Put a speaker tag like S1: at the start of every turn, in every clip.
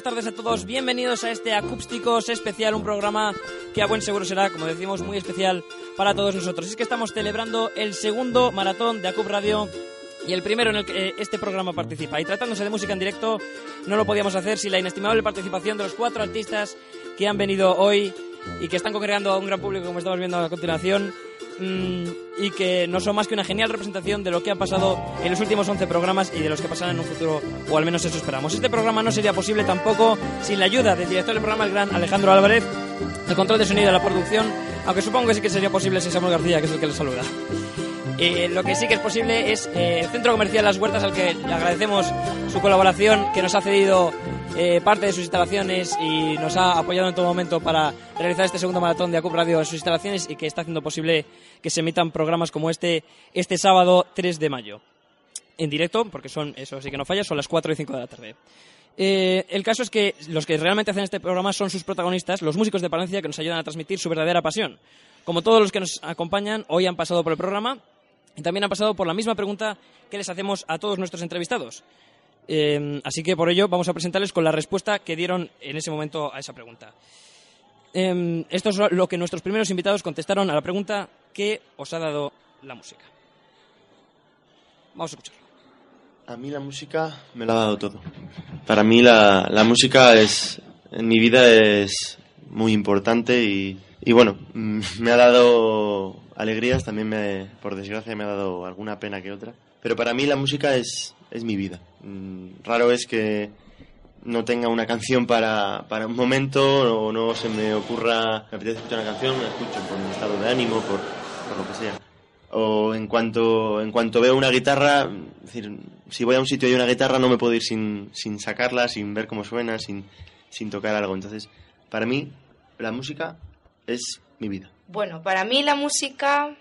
S1: Buenas tardes a todos. Bienvenidos a este Acústicos especial, un programa que a buen seguro será, como decimos, muy especial para todos nosotros. Es que estamos celebrando el segundo maratón de Acup Radio y el primero en el que eh, este programa participa. Y tratándose de música en directo, no lo podíamos hacer sin la inestimable participación de los cuatro artistas que han venido hoy y que están congregando a un gran público, como estamos viendo a continuación, mm, y que no son más que una genial representación de lo que ha pasado en los últimos 11 programas y de los que pasarán en un futuro, o al menos eso esperamos. Este programa no sería posible tampoco sin la ayuda del director del programa, el gran Alejandro Álvarez, el control de sonido de la producción, aunque supongo que sí que sería posible sin Samuel García, que es el que le saluda. Eh, lo que sí que es posible es eh, el Centro Comercial Las Huertas, al que le agradecemos su colaboración, que nos ha cedido eh, parte de sus instalaciones y nos ha apoyado en todo momento para realizar este segundo maratón de Acup Radio en sus instalaciones y que está haciendo posible que se emitan programas como este este sábado 3 de mayo. En directo, porque son, eso sí que no falla, son las 4 y 5 de la tarde. Eh, el caso es que los que realmente hacen este programa son sus protagonistas, los músicos de Palencia, que nos ayudan a transmitir su verdadera pasión. Como todos los que nos acompañan, hoy han pasado por el programa y también han pasado por la misma pregunta que les hacemos a todos nuestros entrevistados. Eh, así que por ello vamos a presentarles con la respuesta que dieron en ese momento a esa pregunta. Eh, esto es lo que nuestros primeros invitados contestaron a la pregunta ¿qué os ha dado la música? Vamos a escucharlo.
S2: A mí la música me lo ha dado todo. Para mí la, la música es en mi vida es muy importante y, y bueno, me ha dado alegrías, también me, por desgracia me ha dado alguna pena que otra. Pero para mí la música es, es mi vida. Mm, Raro es que no tenga una canción para, para un momento o no se me ocurra, me apetece escuchar una canción, la escucho por mi estado de ánimo, por, por lo que sea. O en cuanto, en cuanto veo una guitarra, es decir, si voy a un sitio y hay una guitarra no me puedo ir sin, sin sacarla, sin ver cómo suena, sin, sin tocar algo. Entonces, para mí, la música es mi vida.
S3: Bueno, para mí la música,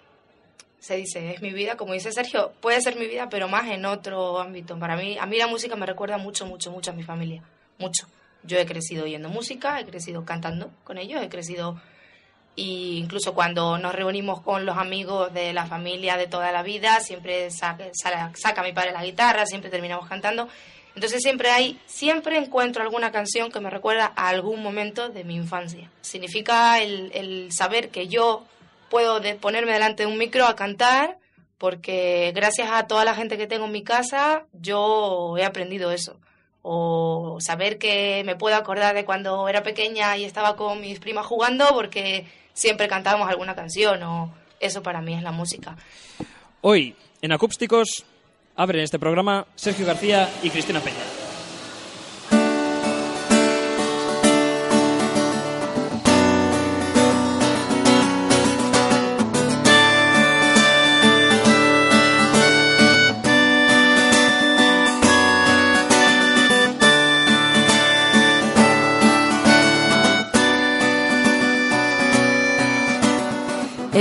S3: se dice, es mi vida, como dice Sergio, puede ser mi vida, pero más en otro ámbito. Para mí, a mí la música me recuerda mucho, mucho, mucho a mi familia, mucho. Yo he crecido oyendo música, he crecido cantando con ellos, he crecido y incluso cuando nos reunimos con los amigos de la familia de toda la vida, siempre saca, saca, saca mi padre la guitarra, siempre terminamos cantando. Entonces siempre hay, siempre encuentro alguna canción que me recuerda a algún momento de mi infancia. Significa el saber que yo puedo ponerme delante de un micro a cantar porque gracias a toda la gente que tengo en mi casa yo he aprendido eso. O saber que me puedo acordar de cuando era pequeña y estaba con mis primas jugando porque siempre cantábamos alguna canción o eso para mí es la música.
S1: Hoy, en Acústicos, abren este programa Sergio García y Cristina Peña.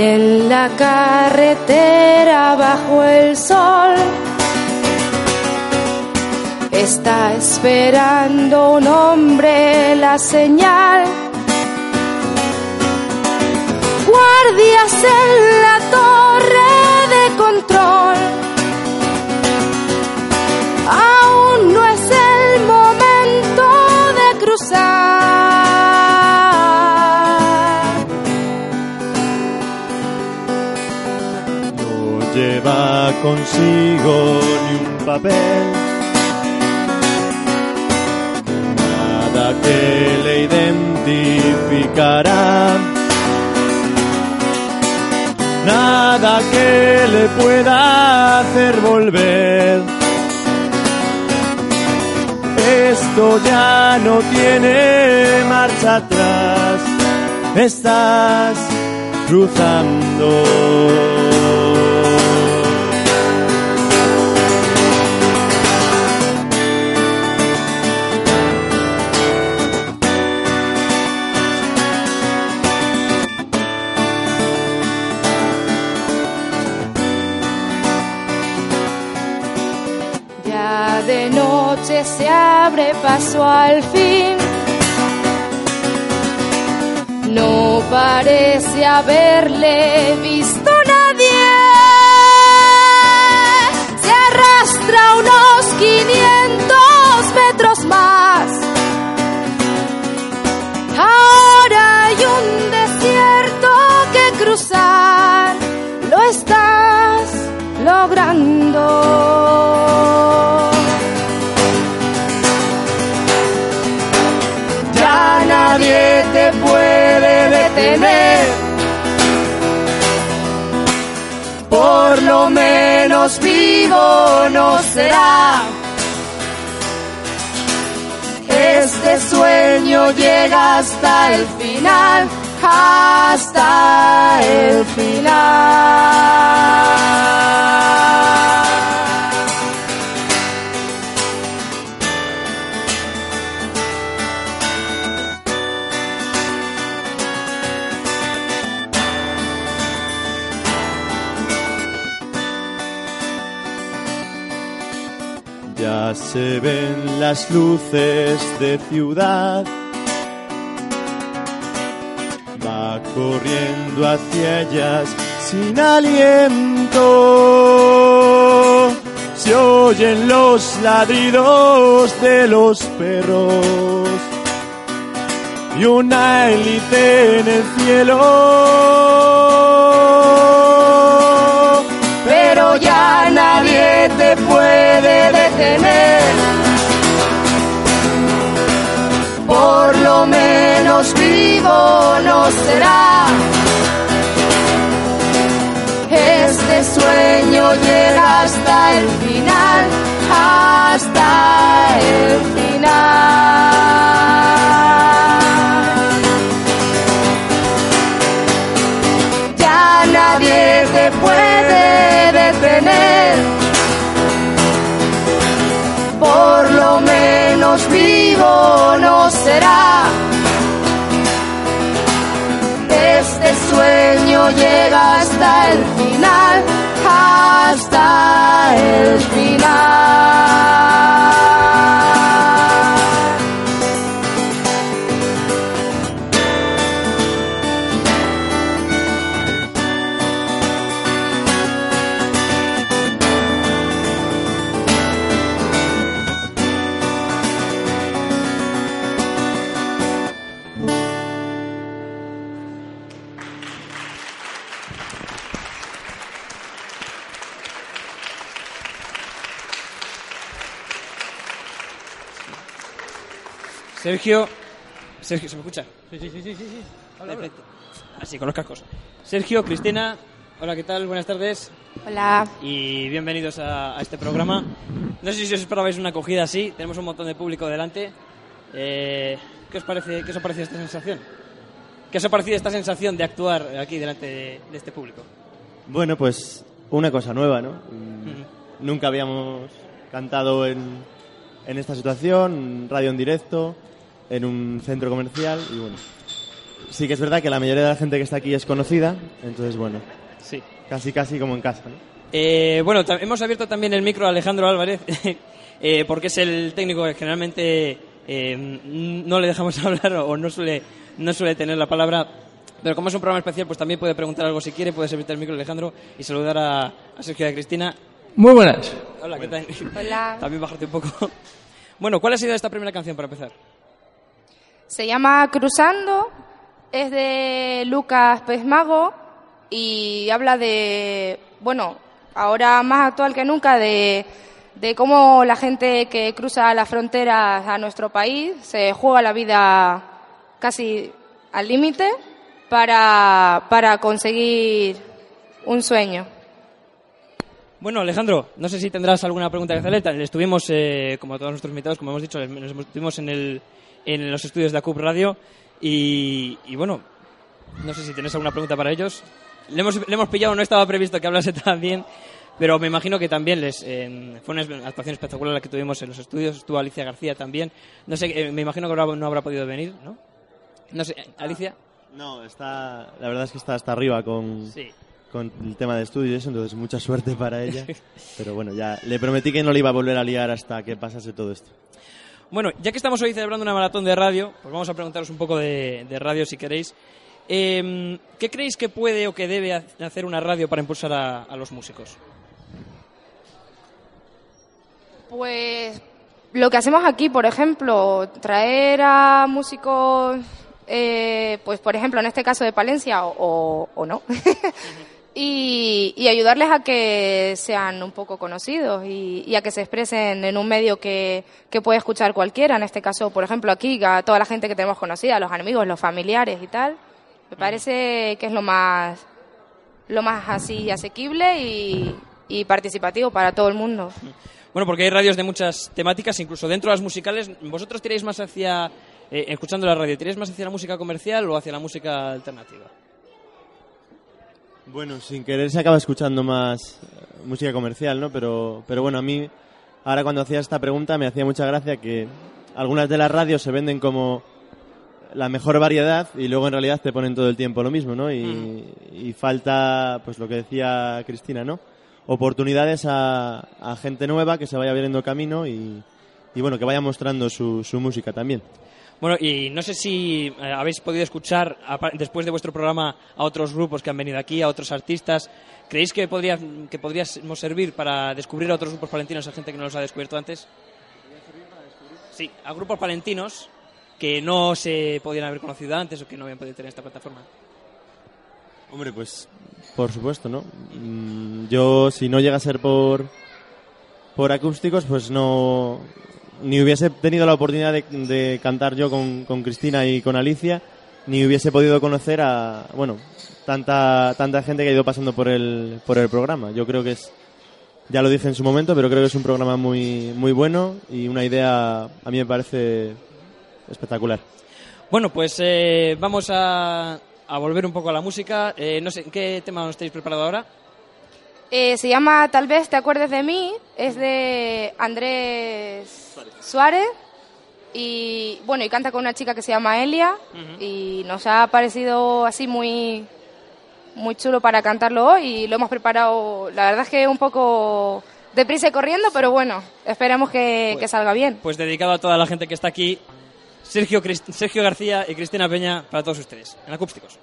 S3: En la carretera bajo el sol está esperando un hombre la señal. Guardias en la torre
S4: consigo ni un papel, nada que le identificará, nada que le pueda hacer volver. Esto ya no tiene marcha atrás, estás cruzando.
S3: Abre paso al fin. No parece haberle visto nadie. Se arrastra unos 500 metros más. Ahora hay un desierto que cruzar. Lo estás logrando. Por lo menos vivo no será. Este sueño llega hasta el final, hasta el final.
S4: Ya se ven las luces de ciudad. Va corriendo hacia ellas sin aliento. Se oyen los ladridos de los perros y una hélice en el cielo.
S3: Será. Este sueño llega hasta el final, hasta el final. Ya nadie te puede detener. Por lo menos vivo no será. Llega hasta el final, hasta el final.
S1: Sergio. Sergio, ¿se me escucha? Sí, sí, sí, sí. sí. Perfecto. Así, con los cascos. Sergio, Cristina, hola, ¿qué tal? Buenas tardes
S3: Hola.
S1: y bienvenidos a, a este programa. No sé si os esperabais una acogida así, tenemos un montón de público delante. Eh, ¿qué, os parece, ¿Qué os ha parecido esta sensación? ¿Qué os ha parecido esta sensación de actuar aquí delante de, de este público?
S4: Bueno, pues una cosa nueva, ¿no? Mm, Nunca habíamos cantado en, en esta situación, radio en directo, en un centro comercial y bueno. Sí que es verdad que la mayoría de la gente que está aquí es conocida, entonces bueno,
S1: Sí.
S4: casi casi como en casa, ¿no?
S1: Eh, bueno, hemos abierto también el micro a Alejandro Álvarez, eh, porque es el técnico que generalmente eh, no le dejamos hablar o no suele, no suele tener la palabra. Pero como es un programa especial, pues también puede preguntar algo si quiere, puede servirte el micro Alejandro y saludar a, a Sergio y a Cristina.
S5: Muy buenas.
S1: Hola, ¿qué tal?
S3: Hola.
S1: También bajarte un poco. Bueno, ¿cuál ha sido esta primera canción para empezar?
S3: Se llama Cruzando, es de Lucas Pezmago y habla de, bueno, ahora más actual que nunca, de, de cómo la gente que cruza las fronteras a nuestro país se juega la vida casi al límite para, para conseguir un sueño.
S1: Bueno, Alejandro, no sé si tendrás alguna pregunta que hacerle. Le Estuvimos, eh, como todos nuestros invitados, como hemos dicho, estuvimos en, el, en los estudios de ACUP Radio y, y bueno, no sé si tienes alguna pregunta para ellos. Le hemos, le hemos pillado, no estaba previsto que hablase tan bien, pero me imagino que también les eh, fue una actuación espectacular la que tuvimos en los estudios. Estuvo Alicia García también. No sé, eh, me imagino que ahora no habrá podido venir, ¿no? No sé, Alicia.
S4: No, está, la verdad es que está hasta arriba con,
S1: Sí.
S4: con el tema de estudio y eso, entonces mucha suerte para ella. Pero bueno, ya le prometí que no le iba a volver a liar hasta que pasase todo esto.
S1: Bueno, ya que estamos hoy celebrando una maratón de radio, pues vamos a preguntaros un poco de, radio si queréis. Eh, ¿Qué creéis que puede o que debe hacer una radio para impulsar a, los músicos?
S3: Pues lo que hacemos aquí, por ejemplo, traer a músicos, eh, pues por ejemplo, en este caso de Palencia o no, y, y ayudarles a que sean un poco conocidos y, y a que se expresen en un medio que, que puede escuchar cualquiera. En este caso, por ejemplo, aquí, a toda la gente que tenemos conocida, los amigos, los familiares y tal. Me parece que es lo más, lo más así asequible y, y participativo para todo el mundo.
S1: Bueno, porque hay radios de muchas temáticas, incluso dentro de las musicales. ¿Vosotros tiráis más hacia, eh, escuchando la radio, tiráis más hacia la música comercial o hacia la música alternativa?
S4: Bueno, sin querer se acaba escuchando más eh, música comercial, ¿no? Pero, pero bueno, a mí, ahora cuando hacía esta pregunta me hacía mucha gracia que algunas de las radios se venden como la mejor variedad y luego en realidad te ponen todo el tiempo lo mismo, ¿no? Y, y falta, pues lo que decía Cristina, ¿no? Oportunidades a, a gente nueva que se vaya abriendo camino y, y bueno, que vaya mostrando su, su música también.
S1: Bueno, y no sé si eh, habéis podido escuchar después de vuestro programa a otros grupos que han venido aquí, a otros artistas. ¿Creéis que, podría, que podríamos servir para descubrir a otros grupos palentinos, a gente que no los ha descubierto antes? Sí, a grupos palentinos que no se podían haber conocido antes o que no habían podido tener esta plataforma.
S4: Hombre, pues por supuesto, ¿no? Mm, Yo, si no llega a ser por, por acústicos, pues no. Ni hubiese tenido la oportunidad de, de cantar yo con, con Cristina y con Alicia, ni hubiese podido conocer a. Bueno, tanta, tanta gente que ha ido pasando por el, por el programa. Yo creo que es. Ya lo dije en su momento, pero creo que es un programa muy, muy bueno y una idea a mí me parece espectacular.
S1: Bueno, pues eh, vamos a, a volver un poco a la música. Eh, no sé, ¿qué tema os estáis preparado ahora?
S3: Eh, se llama Tal vez te acuerdes de mí, es de Andrés Suárez y bueno, y canta con una chica que se llama Elia y nos ha parecido así muy muy chulo para cantarlo hoy y lo hemos preparado, la verdad es que un poco deprisa y corriendo, pero bueno, esperemos que, que salga bien.
S1: Pues dedicado a toda la gente que está aquí. Sergio, Sergio García y Cristina Peña para todos ustedes, en Acústicos.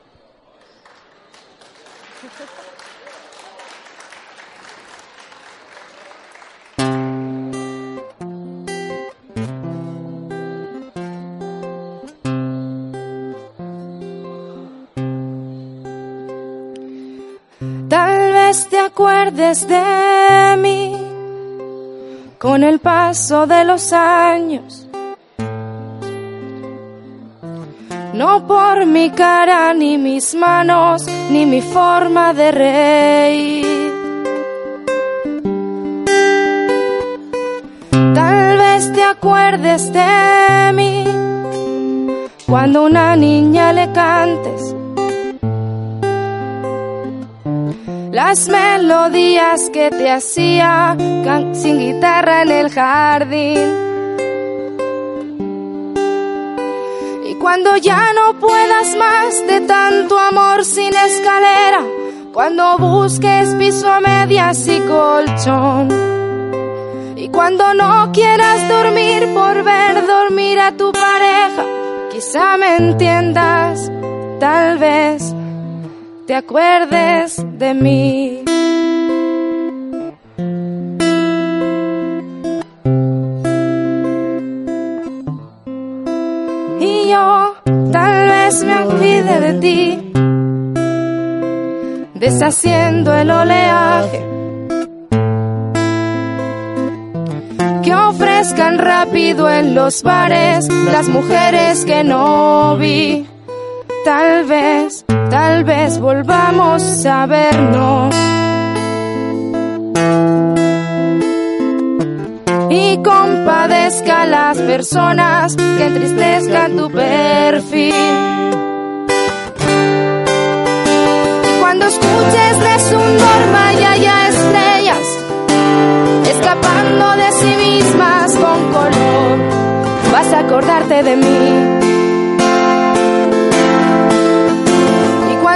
S3: Acuerdes de mí con el paso de los años. No por mi cara, ni mis manos, ni mi forma de reír. Tal vez te acuerdes de mí cuando una niña le cantes las melodías que te hacía sin guitarra en el jardín. Y cuando ya no puedas más de tanto amor sin escalera, cuando busques piso a medias y colchón. Y cuando no quieras dormir por ver dormir a tu pareja, quizá me entiendas, tal vez te acuerdes de mí. Y yo tal vez me olvide de ti, deshaciendo el oleaje. Que ofrezcan rápido en los bares las mujeres que no vi. Tal vez, tal vez volvamos a vernos. Y compadezca a las personas que entristezcan tu perfil. Cuando escuches de su norma y haya estrellas escapando de sí mismas con color, vas a acordarte de mí.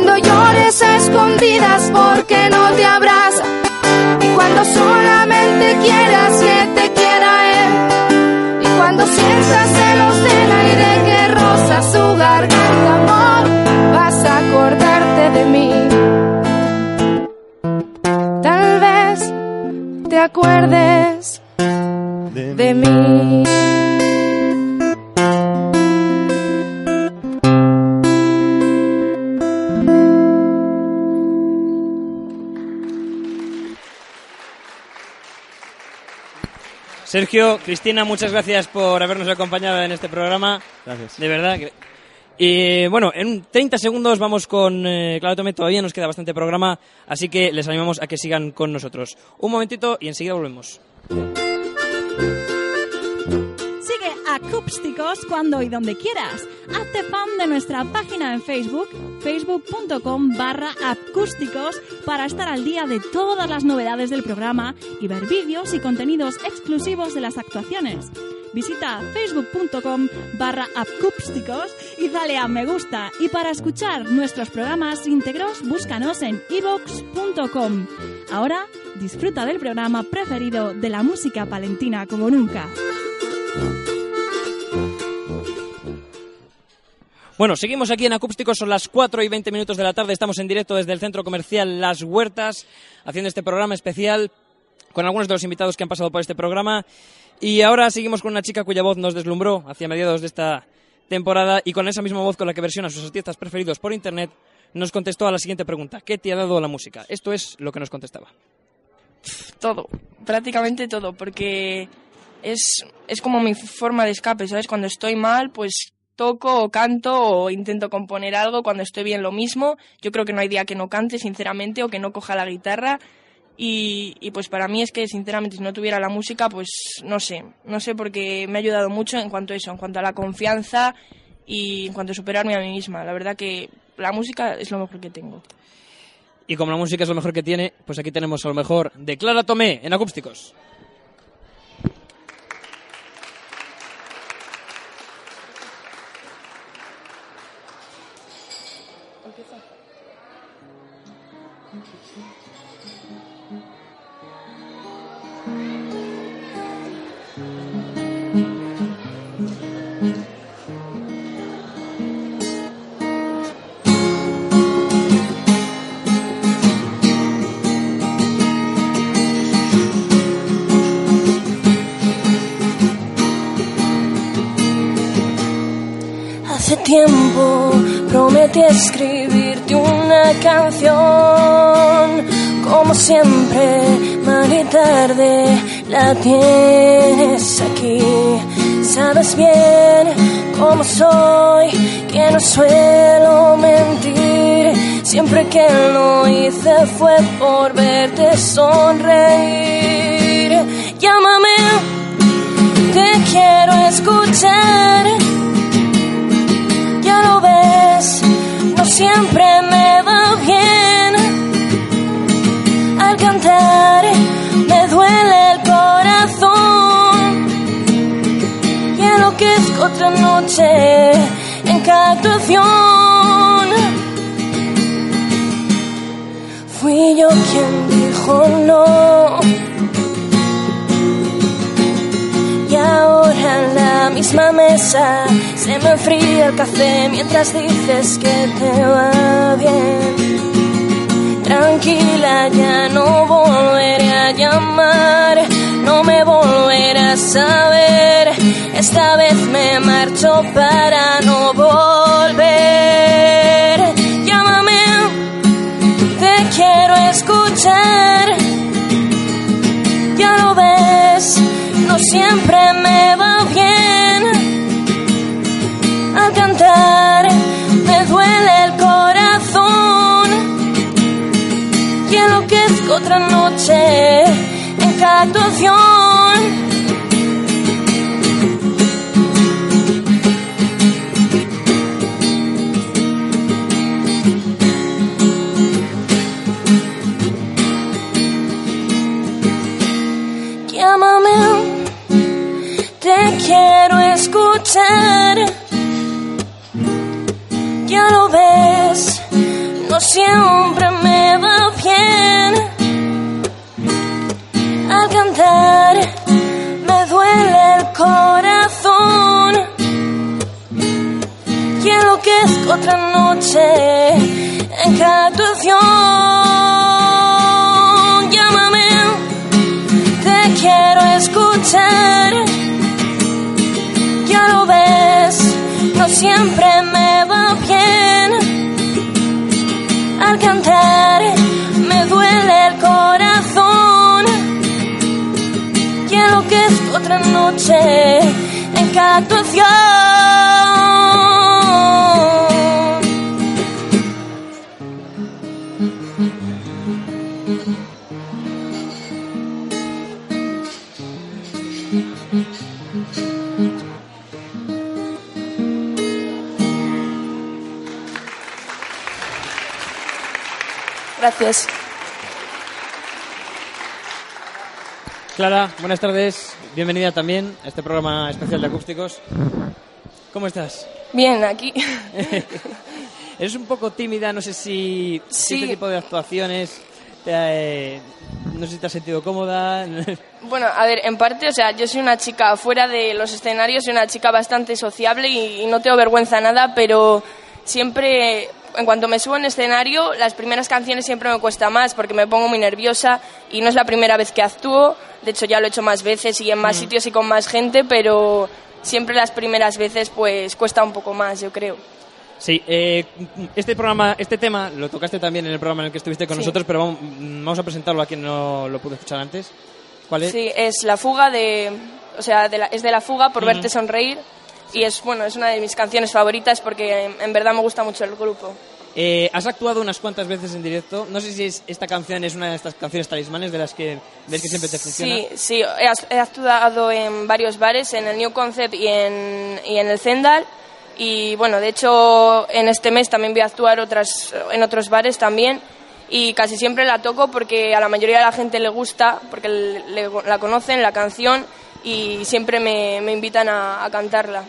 S3: Cuando llores a escondidas es porque no te abraza. Y cuando solamente quieras que te quiera él. Y cuando sientas celos del aire que roza su garganta, amor, vas a acordarte de mí. Tal vez te acuerdes de mí.
S1: Sergio, Cristina, muchas gracias por habernos acompañado en este programa.
S4: Gracias.
S1: De verdad. que- Y bueno, en 30 segundos vamos con eh, Claro Tomé. Todavía nos queda bastante programa, así que les animamos a que sigan con nosotros. Un momentito y enseguida volvemos.
S6: Acústicos cuando y donde quieras. Hazte fan de nuestra página en Facebook, facebook.com barra acústicos, para estar al día de todas las novedades del programa y ver vídeos y contenidos exclusivos de las actuaciones. Visita facebook.com barra acústicos y dale a me gusta. Y para escuchar nuestros programas íntegros, búscanos en evox.com. Ahora disfruta del programa preferido de la música palentina como nunca.
S1: Bueno, seguimos aquí en Acústicos, son las 4 y 20 minutos de la tarde, estamos en directo desde el centro comercial Las Huertas, haciendo este programa especial con algunos de los invitados que han pasado por este programa. Y ahora seguimos con una chica cuya voz nos deslumbró hacia mediados de esta temporada y con esa misma voz con la que versiona sus artistas preferidos por internet, nos contestó a la siguiente pregunta. ¿Qué te ha dado la música? Esto es lo que nos contestaba.
S7: todo, prácticamente todo, porque es, es como mi forma de escape, ¿sabes? Cuando estoy mal, pues toco o canto o intento componer algo, cuando estoy bien lo mismo, yo creo que no hay día que no cante, sinceramente, o que no coja la guitarra. Y, y pues para mí es que, sinceramente, si no tuviera la música, pues no sé, no sé, porque me ha ayudado mucho en cuanto a eso, en cuanto a la confianza y en cuanto a superarme a mí misma. La verdad que la música es lo mejor que tengo.
S1: Y como la música es lo mejor que tiene, pues aquí tenemos a lo mejor de Clara Tomé en Acústicos.
S7: Escribirte una canción, como siempre, mal y tarde la tienes aquí. Sabes bien cómo soy, que no suelo mentir. Siempre que lo hice fue por verte sonreír. Llámame, te quiero escuchar siempre me va bien. Al cantar me duele el corazón y enloquezco otra noche en cada. Fui yo quien dijo no. Y ahora en la misma mesa se me enfría el café mientras dices que te va bien. Tranquila, ya no volveré a llamar, no me volverás a ver. Esta vez me marcho para no volver. Llámame, te quiero escuchar. Ya lo ves, no siempre me va bien. Otra noche en cada actuación. Llámame, te quiero escuchar. Ya lo ves, no siempre noche, en cada. Llámame, te quiero escuchar. Ya lo ves, no siempre me va bien. Al cantar me duele el corazón. Quiero que enloquezco otra noche en cada. Gracias.
S1: Clara, buenas tardes. Bienvenida también a este programa especial de acústicos. ¿Cómo estás?
S8: Bien, aquí.
S1: Eres un poco tímida, no sé si,
S8: Sí.
S1: este tipo de actuaciones te ha, eh, no sé si te has sentido cómoda.
S8: Bueno, a ver, en parte, o sea, yo soy una chica fuera de los escenarios, soy una chica bastante sociable y, y no tengo vergüenza nada, pero siempre, en cuanto me subo en escenario, las primeras canciones siempre me cuesta más porque me pongo muy nerviosa y no es la primera vez que actúo. De hecho, ya lo he hecho más veces y en más sitios y con más gente, pero siempre las primeras veces, pues cuesta un poco más, yo creo.
S1: Sí, eh, este programa, este tema lo tocaste también en el programa en el que estuviste con
S8: Sí.
S1: nosotros, pero vamos, vamos a presentarlo a quien no lo pudo escuchar antes. ¿Cuál es?
S8: Sí, es la fuga de, o sea, de la- es de la fuga por
S1: Ujú.
S8: verte sonreír y es bueno, es una de mis canciones favoritas porque en, en verdad me gusta mucho el grupo.
S1: Eh, has actuado unas cuantas veces en directo. No sé si es- esta canción es una de estas canciones talismanes de las que ves que siempre te funciona.
S8: Sí, sí, he, actuado en varios bares, en el New Concept y en, y en el Zendal. Y bueno, de hecho, en este mes también voy a actuar otras, en otros bares también. Y casi siempre la toco porque a la mayoría de la gente le gusta, porque le- le- la conocen, la canción, y siempre me, me invitan a, cantarla.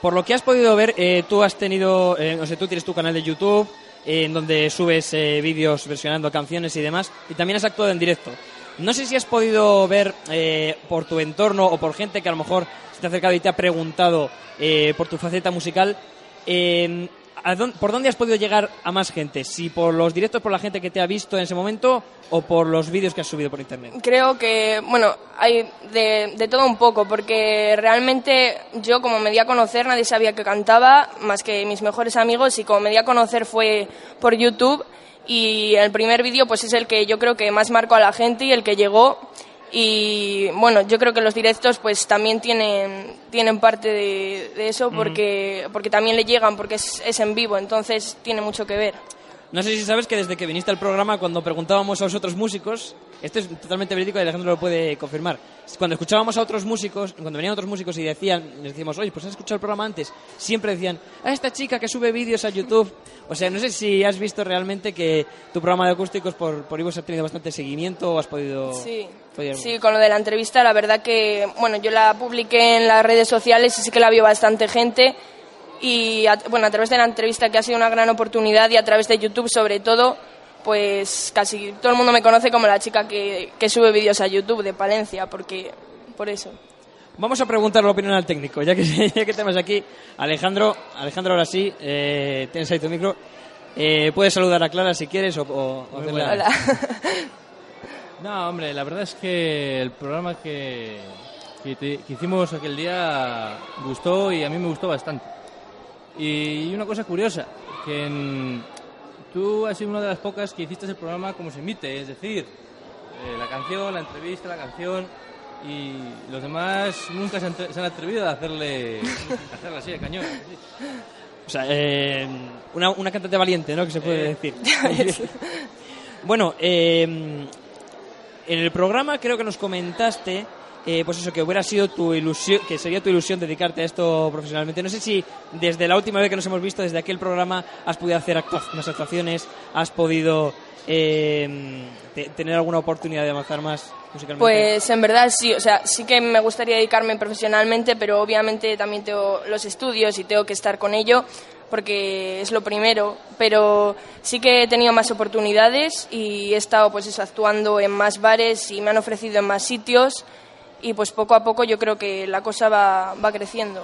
S1: Por lo que has podido ver, eh, tú has tenido, eh, no sé, tú tienes tu canal de YouTube eh, en donde subes eh, vídeos versionando canciones y demás, y también has actuado en directo. No sé si has podido ver eh, por tu entorno o por gente que a lo mejor se te ha acercado y te ha preguntado eh, por tu faceta musical, eh, ¿a dónde- ¿por dónde has podido llegar a más gente? ¿Si por los directos, por la gente que te ha visto en ese momento o por los vídeos que has subido por internet?
S8: Creo que, bueno, hay de, de todo un poco, porque realmente yo como me di a conocer nadie sabía que cantaba, más que mis mejores amigos, y como me di a conocer fue por YouTube, y el primer vídeo pues es el que yo creo que más marcó a la gente y el que llegó, y bueno, yo creo que los directos pues también tienen, tienen parte de, de eso, porque, porque también le llegan, porque es, es en vivo, entonces tiene mucho que ver.
S1: No sé si sabes que desde que viniste al programa, cuando preguntábamos a los otros músicos, esto es totalmente verídico y Alejandro lo puede confirmar. Cuando escuchábamos a otros músicos, cuando venían otros músicos y decían, les decíamos, oye, pues has escuchado el programa antes, siempre decían, a esta chica que sube vídeos a YouTube. O sea, no sé si has visto realmente que tu programa de acústicos por, por Ivos ha tenido bastante seguimiento o has podido.
S8: Sí.
S1: podido-
S8: Sí, con lo de la entrevista, la verdad que, bueno, yo la publiqué en las redes sociales y sí que la vio bastante gente. Y, a, bueno, a través de la entrevista, que ha sido una gran oportunidad, y a través de YouTube, sobre todo, pues casi todo el mundo me conoce como la chica que, que sube vídeos a YouTube de Palencia, porque, por eso.
S1: Vamos a preguntar la opinión al técnico, ya que, ya que tenemos aquí Alejandro. Alejandro, ahora sí, eh, tienes ahí tu micro. Eh, puedes saludar a Clara si quieres o, o- o
S9: Muy
S1: hacerla-
S8: Hola.
S9: No, hombre, la verdad es que el programa que, que, te- que hicimos aquel día gustó y a mí me gustó bastante. Y una cosa curiosa, que en- tú has sido una de las pocas que hiciste el programa como se emite, es decir, eh, la canción, la entrevista, la canción, y los demás nunca se se han atrevido a hacerle, a hacerle así, a cañón. así.
S1: O sea, eh, una, una cantante valiente, ¿no? Que se puede
S9: Eh.
S1: decir. bueno, eh, en el programa creo que nos comentaste, eh, pues eso, que hubiera sido tu ilusión, que sería tu ilusión dedicarte a esto profesionalmente. No sé si desde la última vez que nos hemos visto, desde aquel programa, has podido hacer actuaciones, has podido eh, te- tener alguna oportunidad de avanzar más musicalmente.
S8: Pues en verdad sí, o sea, sí que me gustaría dedicarme profesionalmente, pero obviamente también tengo los estudios y tengo que estar con ello porque es lo primero, pero sí que he tenido más oportunidades y he estado pues actuando en más bares y me han ofrecido en más sitios y pues poco a poco yo creo que la cosa va, va creciendo.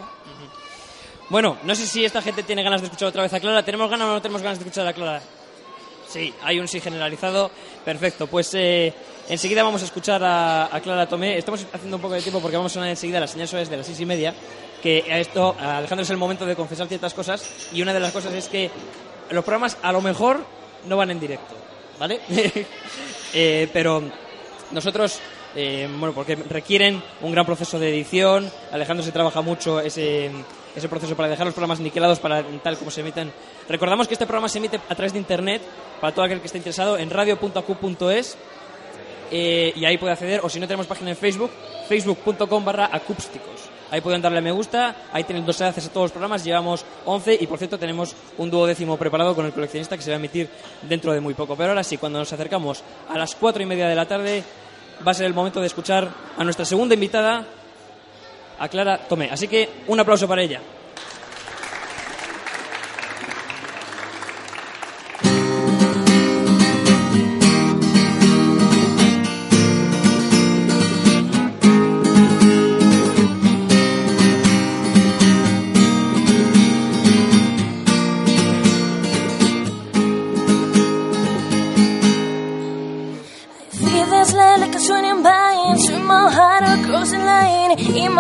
S1: Bueno, no sé si esta gente tiene ganas de escuchar otra vez a Clara. ¿Tenemos ganas o no tenemos ganas de escuchar a Clara? Sí, hay un sí generalizado. Perfecto, pues eh, enseguida vamos a escuchar a, Clara Tomé. Estamos haciendo un poco de tiempo porque vamos a sonar enseguida las señales es de las seis y media. Que a esto, a Alejandro, es el momento de confesar ciertas cosas. Y una de las cosas es que los programas a lo mejor no van en directo, ¿vale? Eh, pero nosotros eh, bueno, porque requieren un gran proceso de edición. Alejandro se trabaja mucho ese, ese proceso para dejar los programas niquelados para tal como se emiten. Recordamos que este programa se emite a través de internet para todo aquel que esté interesado en radio.acu.es eh, y ahí puede acceder, o si no tenemos página en Facebook, facebook.com barra acústicos. Ahí pueden darle a me gusta, ahí tienen dos enlaces a todos los programas, llevamos 11 y por cierto tenemos un duodécimo preparado con el coleccionista que se va a emitir dentro de muy poco. Pero ahora sí, cuando nos acercamos a las cuatro y media de la tarde, va a ser el momento de escuchar a nuestra segunda invitada, a Clara Tomé. Así que un aplauso para ella.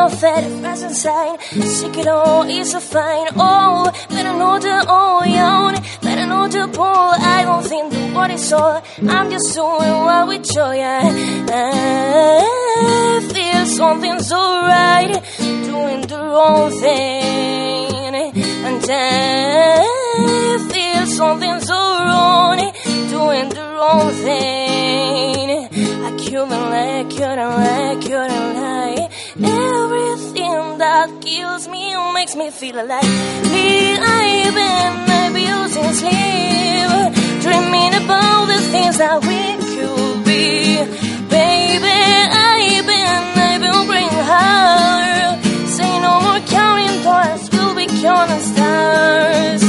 S7: My fat fast sign. Sick it all is a fine. Oh, better know the oh young Better know the pull I don't think the what is all I'm just doing what we joy I feel something so right Doing the wrong thing. And I feel something so wrong Doing the wrong thing. I couldn't lie, couldn't lie, couldn't lie Everything that kills me makes me feel alive. Me, I've been abusing sleep Dreaming about the things that we could be. Baby, I've been, I've been praying Say no more counting dollars, we'll be counting stars.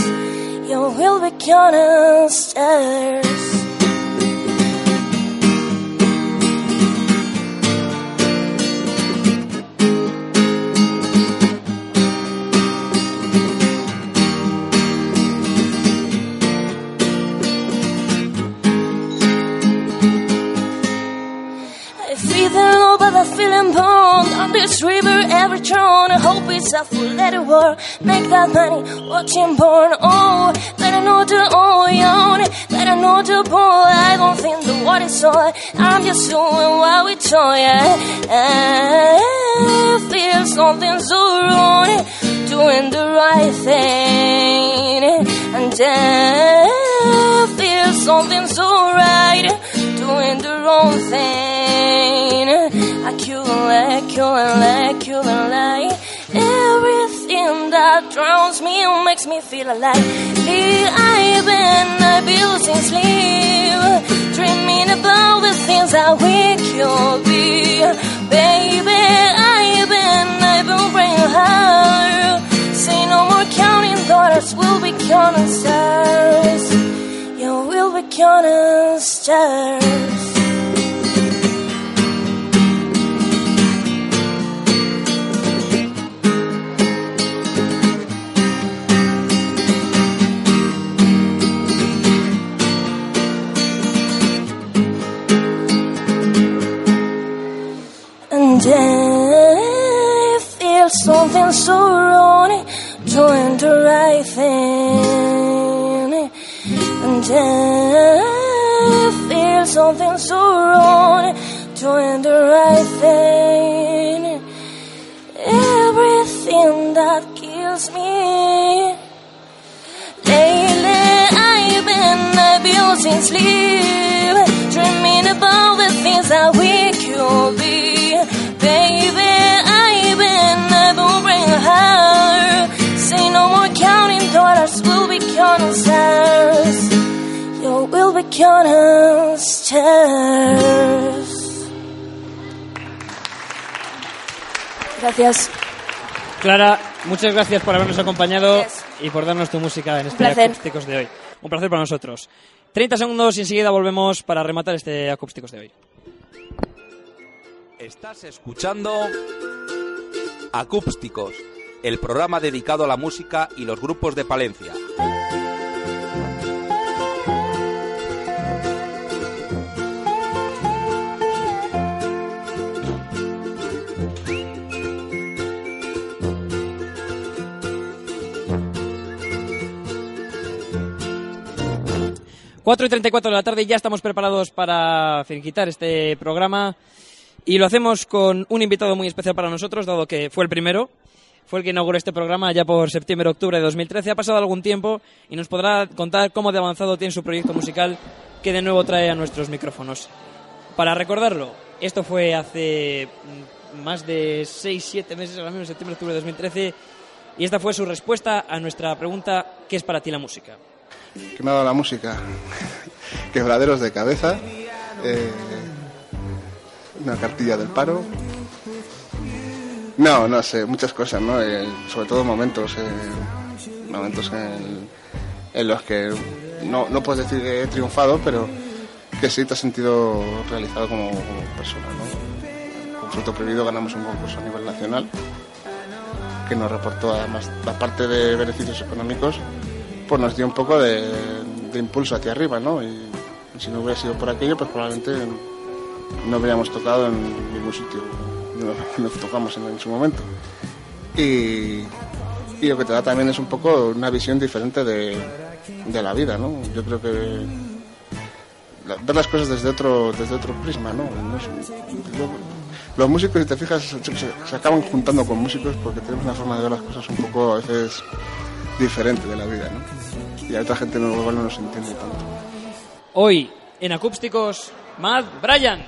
S7: Yeah, we'll be counting stars on this river every turn. I hope it's a full let it work. Make that money, watching born. Oh, better the oh, young. Better know the boy. I don't think the is all. I'm just doing what we joy. I feel something so wrong. Doing the right thing. And I feel something so right. Doing the wrong thing. Lie, couldn't lie. Everything that drowns me makes me feel alive. I've been abusing sleep, dreaming about the things that we could be. Baby, I've been, I've been praying hard. Say no more counting dollars, we'll be counting stars. Yeah, we'll be counting stars. Something so wrong, doing the right thing. And I feel something so wrong, doing the right thing. Everything that kills me. Lately I've been abusing sleep, Yo, be. Gracias.
S1: Clara, muchas gracias por habernos acompañado y por darnos tu música en este. Acústicos de hoy. Un placer para nosotros. 30 segundos y enseguida volvemos para rematar este Acústicos de hoy.
S10: Estás escuchando Acústicos, el programa dedicado a la música y los grupos de Palencia.
S1: Cuatro y 34 de la tarde ya estamos preparados para finiquitar este programa. Y lo hacemos con un invitado muy especial para nosotros, dado que fue el primero, fue el que inauguró este programa ya por septiembre-octubre de 2013. Ha pasado algún tiempo y nos podrá contar cómo de avanzado tiene su proyecto musical que de nuevo trae a nuestros micrófonos. Para recordarlo, esto fue hace mm, más de 6-7 meses, ahora mismo, septiembre-octubre de 2013, y esta fue su respuesta a nuestra pregunta ¿qué es para ti la música?
S11: que me ha dado la música. Quebraderos de cabeza, eh, una cartilla del paro. No, no sé, muchas cosas, ¿no? Eh, sobre todo momentos, eh, momentos en, los que no, no puedes decir que he triunfado, pero que sí te has sentido realizado como, persona, ¿no? Con Fruto Prohibido ganamos un concurso a nivel nacional que nos reportó además, aparte de beneficios económicos, pues nos dio un poco de, de impulso hacia arriba, ¿no? Y, si no hubiera sido por aquello, pues probablemente no habríamos tocado en ningún sitio, no, no tocamos en, en su momento. Y, y lo que te da también es un poco una visión diferente de, de la vida, ¿no? Yo creo que la- ver las cosas desde otro, desde otro prisma, ¿no? No es- lo- los músicos, si te fijas, se- se acaban juntando con músicos porque tenemos una forma de ver las cosas un poco a veces diferente de la vida, ¿no? Y a otra gente no, igual no nos entiende tanto.
S1: Hoy, en Acústicos, Mad Bryan.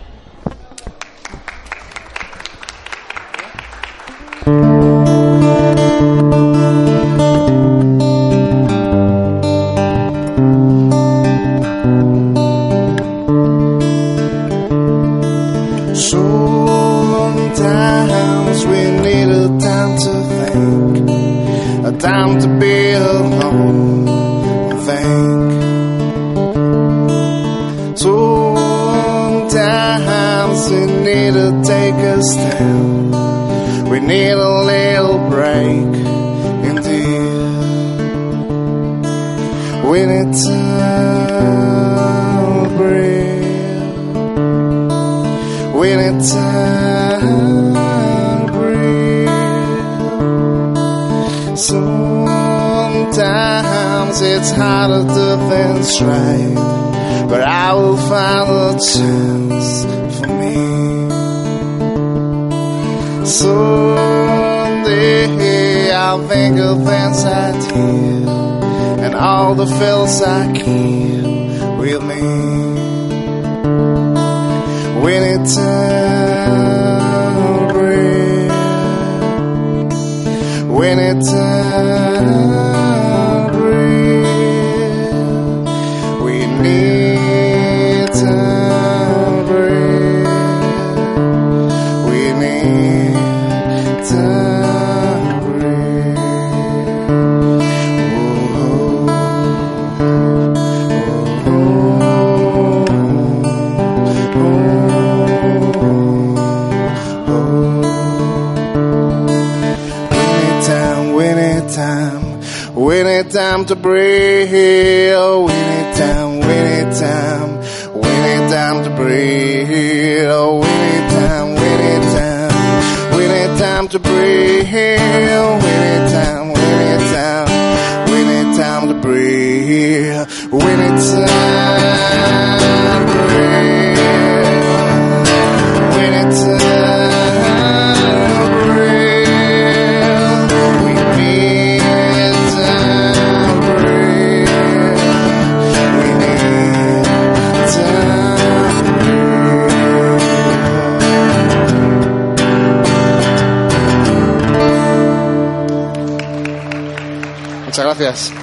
S11: Gracias.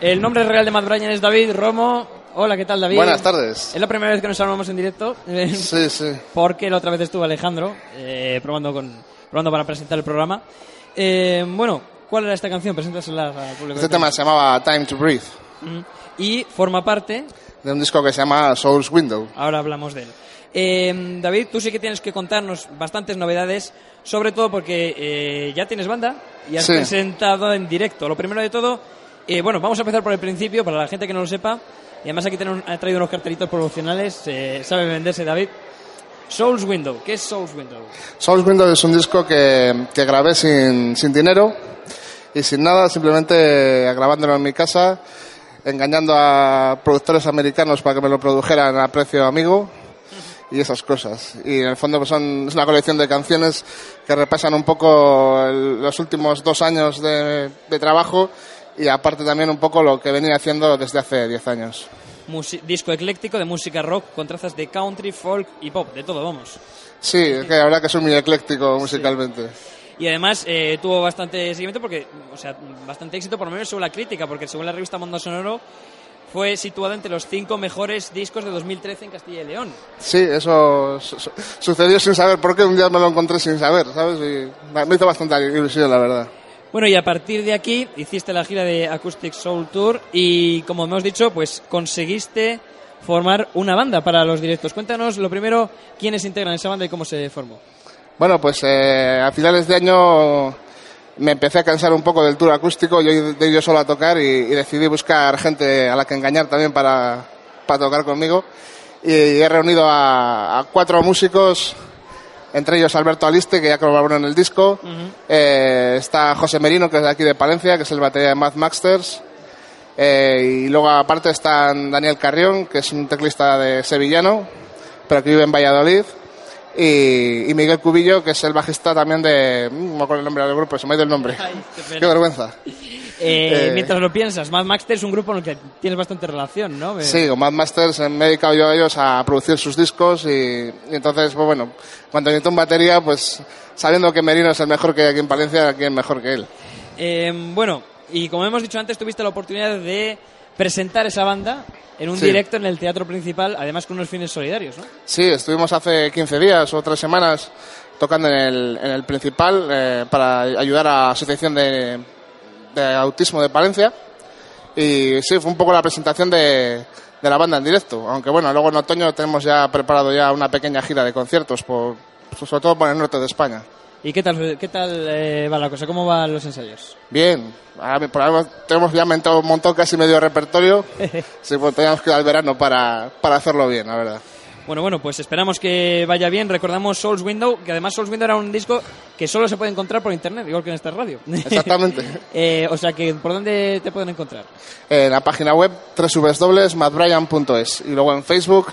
S1: El nombre real de Mad Bryan es David Romo. Hola, ¿qué tal, David?
S11: Buenas tardes.
S1: Es la primera vez que nos hablamos en directo. eh,
S11: Sí, sí.
S1: Porque la otra vez estuvo Alejandro eh, probando, con, probando para presentar el programa. Eh, bueno, ¿cuál era esta canción? Preséntasela al público.
S11: Este tema se llamaba Time to Breathe,
S1: Mm. Y forma parte,
S11: de un disco que se llama Soul's Window.
S1: ahora hablamos de él. Eh, David, tú sí que tienes que contarnos bastantes novedades, sobre todo porque eh, ya tienes banda y has
S11: Sí.
S1: presentado en directo. Lo primero de todo, eh, bueno, vamos a empezar por el principio, para la gente que no lo sepa. Y además aquí tenemos, ha traído unos cartelitos promocionales, eh, sabe venderse David. Souls Window, ¿qué es Souls Window?
S11: Soul's Window es un disco que, que grabé sin, sin dinero y sin nada, simplemente grabándolo en mi casa engañando a productores americanos para que me lo produjeran a precio amigo y esas cosas. Y en el fondo pues son, es una colección de canciones que repasan un poco el- los últimos dos años de, de trabajo y aparte también un poco lo que venía haciendo desde hace 10 años.
S1: Musi- disco ecléctico de música rock con trazas de country, folk y pop, de todo, vamos.
S11: Sí, que la verdad que soy muy ecléctico musicalmente.
S1: Y además eh, tuvo bastante seguimiento porque, o sea, bastante éxito por lo menos según la crítica, porque según la revista Mundo Sonoro fue situado entre los cinco mejores discos de 2013 en Castilla y León.
S11: Sí, eso su- su- sucedió sin saber por qué, un día me lo encontré sin saber, ¿sabes? Y me hizo bastante ilusión, la verdad.
S1: Bueno, y a partir de aquí hiciste la gira de Acoustic Soul Tour y, como hemos dicho, pues conseguiste formar una banda para los directos. Cuéntanos, lo primero, quiénes integran esa banda y cómo se formó.
S11: Bueno, pues eh, a finales de año me empecé a cansar un poco del tour acústico, yo de yo solo a tocar y, y decidí buscar gente a la que engañar también para, para tocar conmigo. Y he reunido a, a cuatro músicos, entre ellos Alberto Aliste, que ya colaboró en el disco. Eh, está José Merino, que es de aquí de Palencia, que es el batería de Math Masters. Eh, y luego aparte está Daniel Carrión, que es un teclista de sevillano, pero que vive en Valladolid. Y, y Miguel Cubillo, que es el bajista también de... mm, No me acuerdo el nombre del grupo, se me ha ido el nombre. Qué vergüenza.
S1: Eh,
S11: Eh,
S1: mientras lo piensas, Mad Max es un grupo en el que tienes bastante relación, ¿no? Eh,
S11: Sí, con Mad Masters me he dedicado yo a ellos a producir sus discos y, y entonces, pues bueno, cuando necesito un batería, pues sabiendo que Merino es el mejor que hay aquí en Palencia, ¿quién mejor que él?
S1: Eh, bueno, y como hemos dicho antes, tuviste la oportunidad de presentar esa banda en un
S11: Sí.
S1: directo en el teatro principal, además con unos fines solidarios, ¿no?
S11: Sí, estuvimos hace 15 días o tres semanas tocando en el, en el principal eh, para ayudar a la Asociación de, de Autismo de Palencia. Y sí, fue un poco la presentación de, de la banda en directo. Aunque bueno, luego en otoño tenemos ya preparado ya una pequeña gira de conciertos, por, sobre todo por el norte de España.
S1: ¿Y qué tal, qué tal eh, va la cosa? ¿Cómo van los ensayos?
S11: Bien, ahora por ahora tenemos ya montado un montón, casi medio repertorio. sí, pues teníamos que ir al verano para, para hacerlo bien, la verdad.
S1: Bueno, bueno, pues esperamos que vaya bien. Recordamos Souls Window, que además Souls Window era un disco que solo se puede encontrar por internet, igual que en esta radio.
S11: Exactamente.
S1: Eh, o sea que, ¿por dónde te pueden encontrar?
S11: en la página web www.mattbryan.es y luego en Facebook,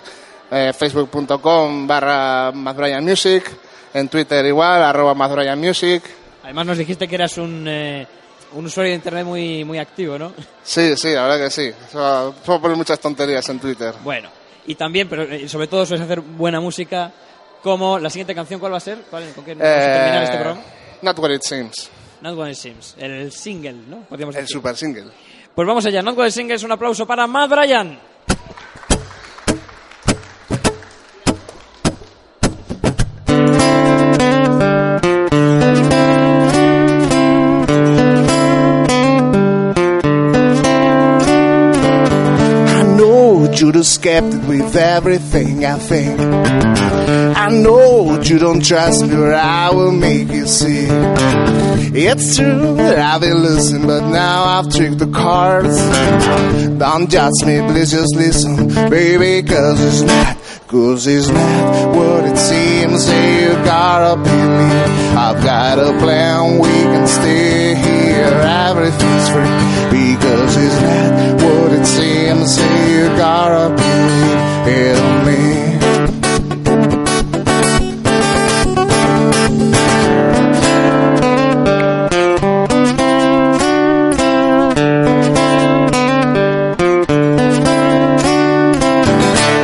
S11: eh, facebook.com barra mattbryanmusic, en Twitter igual, arroba mattbryanmusic.
S1: Además nos dijiste que eras un, eh, un usuario de internet muy, muy activo, ¿no?
S11: Sí, sí, la verdad que sí. Suelo poner muchas tonterías en Twitter.
S1: Bueno, y también, pero eh, sobre todo sueles hacer buena música, como la siguiente canción, ¿cuál va a ser? ¿Cuál, ¿Con qué vamos a terminar este programa?
S11: Not what it seems.
S1: Not What It Seems, el single, ¿no? Podríamos
S11: El
S1: decir.
S11: super single.
S1: Pues vamos allá, Not What It Seems, un aplauso para Matt Bryan.
S12: You just kept it with everything I think. I know you don't trust me, but I will make you see. It's true that I've been losing, but now I've tricked the cards. Don't judge me, please just listen, baby, cause it's not, cause it's not what it seems. You gotta believe. I've got a plan, we can stay here, everything's free. Because it's not what it seems. Say you gotta in me.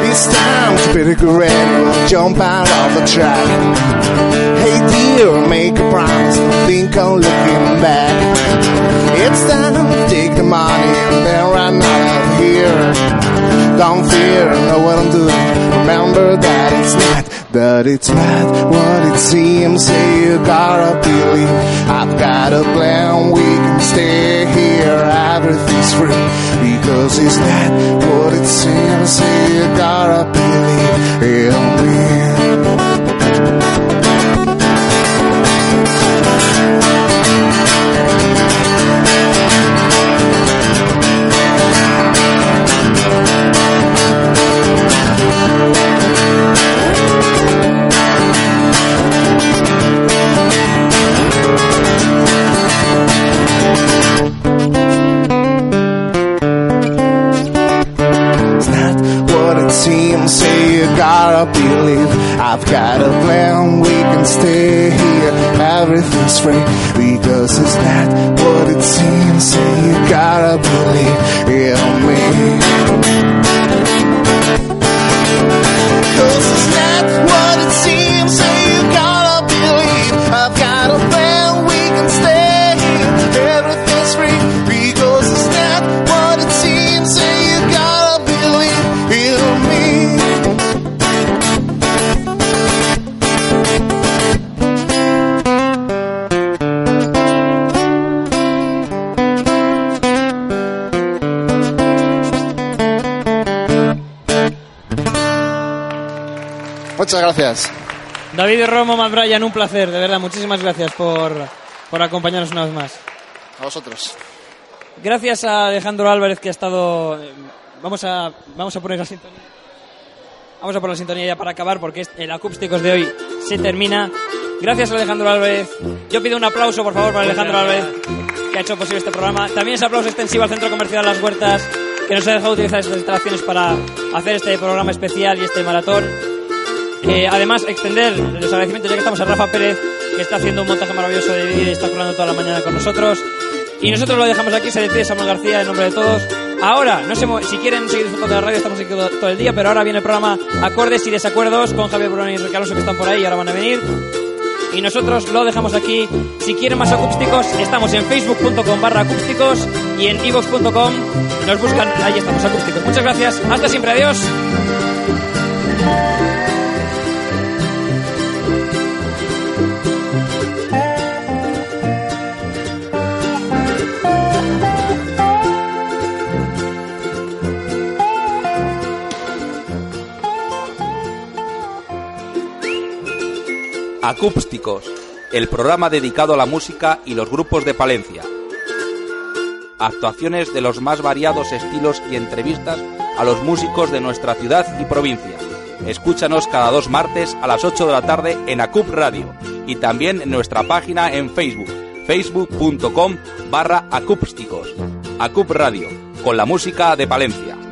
S12: It's time to be the great jump out of the track. Dear, make a promise, think I'm looking back. It's time to take the money and then run out of here. Don't fear, know what I'm doing. Remember that it's not, that it's not what it seems. Say you gotta believe. I've got a plan, we can stay here. Everything's free because it's not what it seems. Say you gotta believe in me.
S1: David Romo, Matt Bryan, un placer, de verdad. Muchísimas gracias por, por acompañarnos una vez más.
S11: A vosotros.
S1: Gracias a Alejandro Álvarez que ha estado. eh, Vamos a, vamos a poner la sintonía. Vamos a poner la sintonía ya para acabar porque el acústicos de hoy se termina. Gracias a Alejandro Álvarez. Yo pido un aplauso, por favor, para Alejandro Álvarez, que ha hecho posible este programa. También ese aplauso extensivo al Centro Comercial Las Huertas, que nos ha dejado utilizar estas instalaciones para hacer este programa especial y este maratón. Eh, además, extender los agradecimientos, ya que estamos a Rafa Pérez, que está haciendo un montaje maravilloso de vídeo y está currando toda la mañana con nosotros. Y nosotros lo dejamos aquí, se despide Samuel García en nombre de todos. Ahora, no sé si quieren seguir disfrutando de la radio, estamos aquí todo, todo el día, pero ahora viene el programa Acordes y Desacuerdos con Javier Bruno y Alonso que están por ahí y ahora van a venir. Y nosotros lo dejamos aquí. Si quieren más acústicos, estamos en facebook.com barra acústicos y en ivox.com nos buscan, ahí estamos acústicos. Muchas gracias, hasta siempre, adiós.
S10: Acústicos, el programa dedicado a la música y los grupos de Palencia. Actuaciones de los más variados estilos y entrevistas a los músicos de nuestra ciudad y provincia. Escúchanos cada dos martes a las 8 de la tarde en Acup Radio y también en nuestra página en Facebook, facebook.com barra acústicos. Acup Radio, con la música de Palencia.